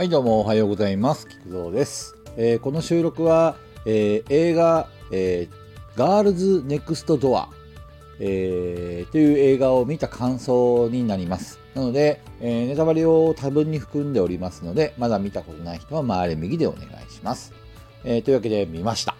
はいどうもおはようございます。菊蔵です、えーこの収録は、えー映画、えーガールズネクストドア、えーという映画を見た感想になります。なので、えネタバレを多分に含んでおりますのでまだ見たことない人は回れ右でお願いします、えというわけで見ました。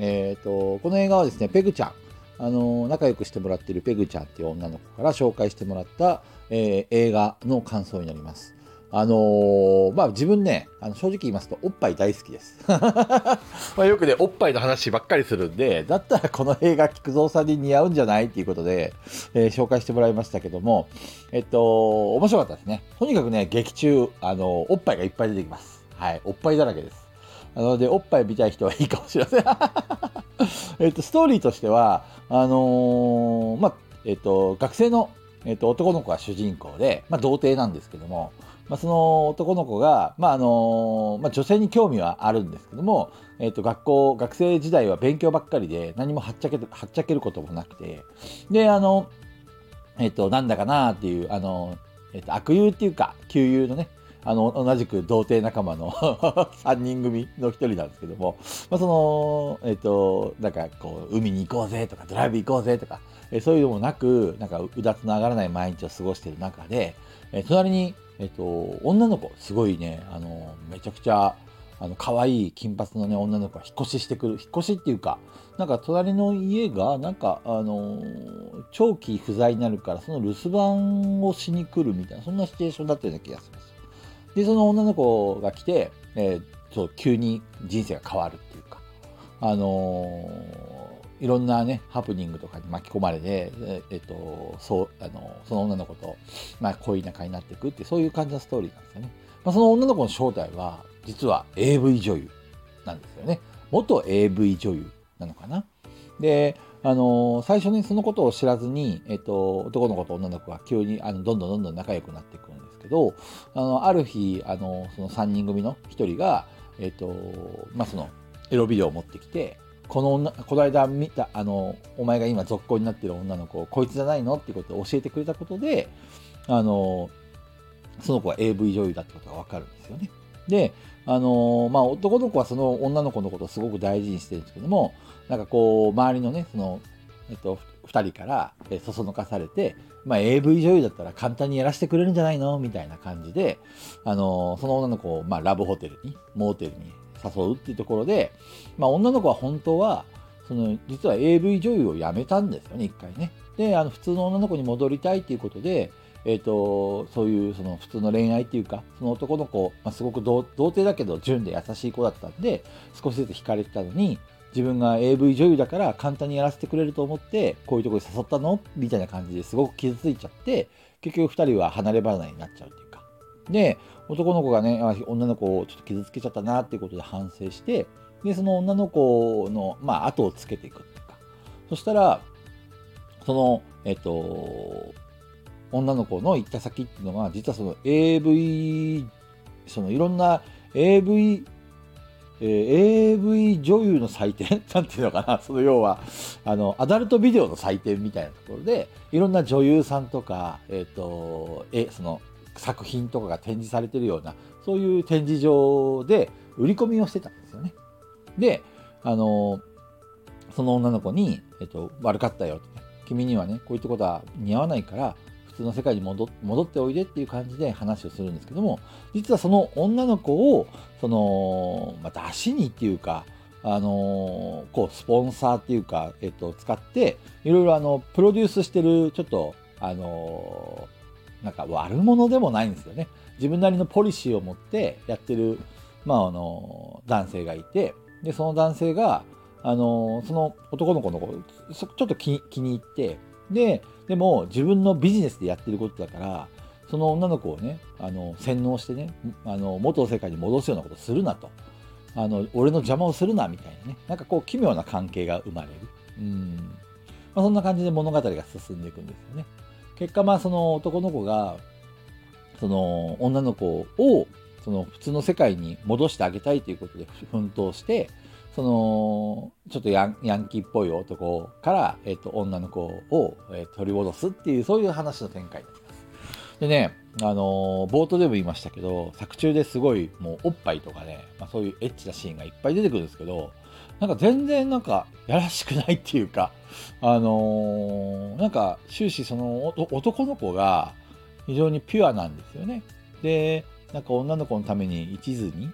えーとこの映画はですねペグちゃん。あの仲良くしてもらってるペグちゃんっていう女の子から紹介してもらった、え映画の感想になります。あのーまあ自分ね、あの正直言いますと、おっぱい大好きです。まあよくね、おっぱいの話ばっかりするんで、だったらこの映画、菊蔵さんに似合うんじゃないっていうことで、えー紹介してもらいましたけども、えっと、面白かったですね。とにかくね、劇中、あのおっぱいがいっぱい出てきます。はい、おっぱいだらけです。なので、おっぱい見たい人はいいかもしれません。えっと、ストーリーとしては、あのーまあ、えっと、学生の、えっと、男の子が主人公で、まあ、童貞なんですけども、まあ、その男の子が、まああのまあ、女性に興味はあるんですけども、えっと学校学生時代は勉強ばっかりで何もはっちゃけはっちゃけることもなくてであの、えっとなんだかなっていうあの、えっと悪友っていうか旧友のねあの同じく童貞仲間の 3人組の一人なんですけども、まあ、そのえっとなんかこう海に行こうぜとかドライブ行こうぜとかえそういうのもなくなんかうだつの上がらない毎日を過ごしている中で、え隣にえっと、女の子、すごいね、あの、めちゃくちゃ、あの、可愛い金髪のね、女の子が引っ越ししてくる。引っ越しっていうか、なんか隣の家が、なんか、あの、長期不在になるから、その留守番をしに来るみたいな、そんなシチュエーションだったような気がします。で、その女の子が来て、えーそう、急に人生が変わるっていうか、あのいろんなね、ハプニングとかに巻き込まれて、ええっと、そう、あの、その女の子と、まあ、恋仲になっていくって、そういう感じのストーリーなんですよね。まあ、その女の子の正体は、実は AV 女優なんですよね。元 AV 女優なのかな。で、あの最初にそのことを知らずに、えっと、男の子と女の子が急にあのどんどんどんどん仲良くなっていくんですけど、あのある日、あのその3人組の1人が、えっと、まあ、その、エロビデオを持ってきて、この女、この間見た、あの、お前が今続行になってる女の子、こいつじゃないのってことを教えてくれたことで、あの、その子は AV 女優だってことがわかるんですよね。で、あの、まあ、男の子はその女の子のことをすごく大事にしてるんですけども、なんかこう、周りのね、その、えっと、二人から、えそそのかされて、まあ、AV 女優だったら簡単にやらせてくれるんじゃないのみたいな感じで、あの、その女の子を、まあ、ラブホテルに、モーテルに誘うっていうところで、まあ、女の子は本当は、その、実は AV 女優を辞めたんですよね、一回ね。で、あの、普通の女の子に戻りたいっていうことで、えっ、と、そういう、その、普通の恋愛っていうか、その男の子、まあ、すごく童貞だけど、純で優しい子だったんで、少しずつ惹かれてたのに、自分が AV 女優だから簡単にやらせてくれると思って、こういうとこに誘ったの？みたいな感じですごく傷ついちゃって、結局二人は離れ離れになっちゃうっていう。で、男の子がね、女の子をちょっと傷つけちゃったなっていうことで反省して、で、その女の子の、まあ、後をつけていくっていうか。そしたら、その、えっと、女の子の行った先っていうのが、実はその AV、そのいろんな AV、えー AV 女優の祭典なんていうのかな、その要は、あの、アダルトビデオの祭典みたいなところで、いろんな女優さんとか、えっ、と、え、その、作品とかが展示されてるような、そういう展示場で売り込みをしてたんですよね。で、あの、その女の子に、えっ、と、悪かったよって、君にはね、こういったことは似合わないから、普通の世界に戻戻っておいでっていう感じで話をするんですけども、実はその女の子を、その、まあ、出しにっていうか、あのこう、スポンサーっていうか、えっと、使って、いろいろあの、プロデュースしてる、ちょっと、あのなんか悪者でもないんですよね。自分なりのポリシーを持ってやってる、まあ、あの、男性がいて、で、その男性が、あの、その男の子のこと、そちょっと気気に入って、で、でも自分のビジネスでやってることだから、その女の子をね、あの、洗脳してね、あの、元の世界に戻すようなことするなと。あの、俺の邪魔をするな、みたいなね。なんかこう、奇妙な関係が生まれる。うん。まあ、そんな感じで物語が進んでいくんですよね。結果、まあ、その男の子が、その女の子を、その普通の世界に戻してあげたいということで奮闘して、その、ちょっとヤンヤンキーっぽい男から、えっ、と、女の子を、え取り戻すっていう、そういう話の展開になります。でね、あの冒頭でも言いましたけど、作中ですごいもうおっぱいとかね、まあ、そういうエッチなシーンがいっぱい出てくるんですけど、なんか全然なんかやらしくないっていうか、あのーなんか終始その男の子が非常にピュアなんですよね。で、なんか女の子のために一途に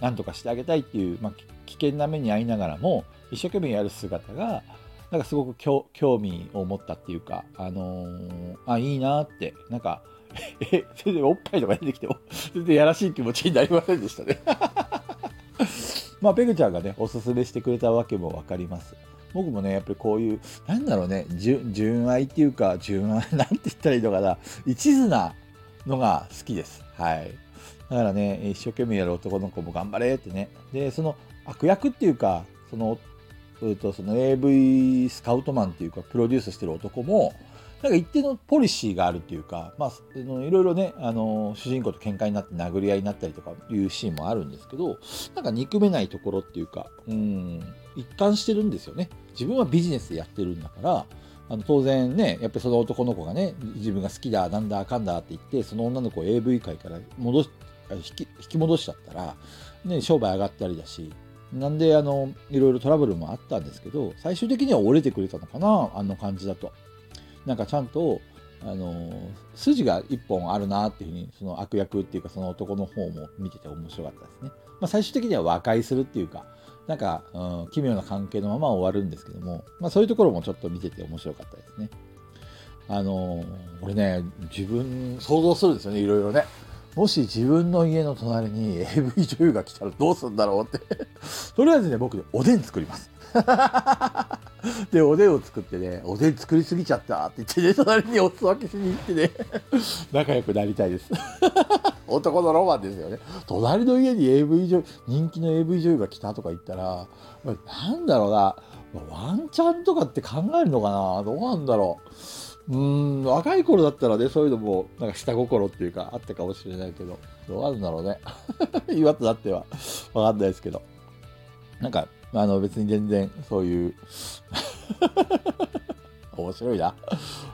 何とかしてあげたいっていう、まあ、危険な目に遭いながらも一生懸命やる姿がなんかすごく興味を持ったっていうか、あのーあいいなってなんか え全然おっぱいとか出てきても全然やらしい気持ちになりませんでしたね。まあペグちゃんがねおすすめしてくれたわけも分かります。僕もねやっぱりこういうなんだろうね純愛っていうか純愛 なんて言ったらいいのかな一途なのが好きです。はい。だからね、一生懸命やる男の子も頑張れってね。で、その悪役っていうか、その、うんとその AV スカウトマンっていうか、プロデュースしてる男も、なんか一定のポリシーがあるっていうか、まあ、のいろいろね、あの、主人公と喧嘩になって殴り合いになったりとかいうシーンもあるんですけど、なんか憎めないところっていうか、うん、一貫してるんですよね。自分はビジネスでやってるんだから、あの当然ね、やっぱりその男の子がね、自分が好きだ、なんだ、あかんだって言って、その女の子を AV 界から戻し引き引き戻しちゃったら、ね、商売上がったりだし、なんであのいろいろトラブルもあったんですけど、最終的には折れてくれたのかな、あの感じだと。なんかちゃんと、あの筋が一本あるなっていうふうに、その悪役っていうか、その男の方も見てて面白かったですね。まあ、最終的には和解するっていうか、なんか、うん、奇妙な関係のまま終わるんですけども、まあ、そういうところもちょっと見てて面白かったですね。あの俺ね、自分、想像するんですよね、いろいろね。もし自分の家の隣に AV 女優が来たらどうするんだろうって。とりあえずね、僕ね、おでん作ります。で、おでんを作ってね、おでん作りすぎちゃったって言ってね、隣にお裾分けしに行ってね、仲良くなりたいです。男のロマンですよね。隣の家に AV 女優、人気の AV 女優が来たとか言ったら、なんだろうな、ワンチャンとかって考えるのかな？どうなんだろう。うん、若い頃だったらね、そういうのも、なんか下心っていうか、あったかもしれないけど、どうなるんだろうね。今となっては、わかんないですけど。なんか、あの、別に全然、そういう、面白いな。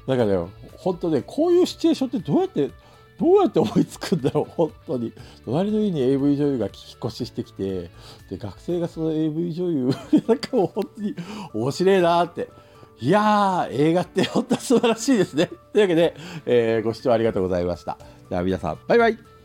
なんかね、本当ね、こういうシチュエーションってどうやって、どうやって思いつくんだろう、本当に。隣の家に AV 女優が聞き越ししてきて、で、学生がその AV 女優、なんかもう本当に面白いなって。いやー、映画って本当素晴らしいですね。というわけで、えーご視聴ありがとうございました。では皆さん、バイバイ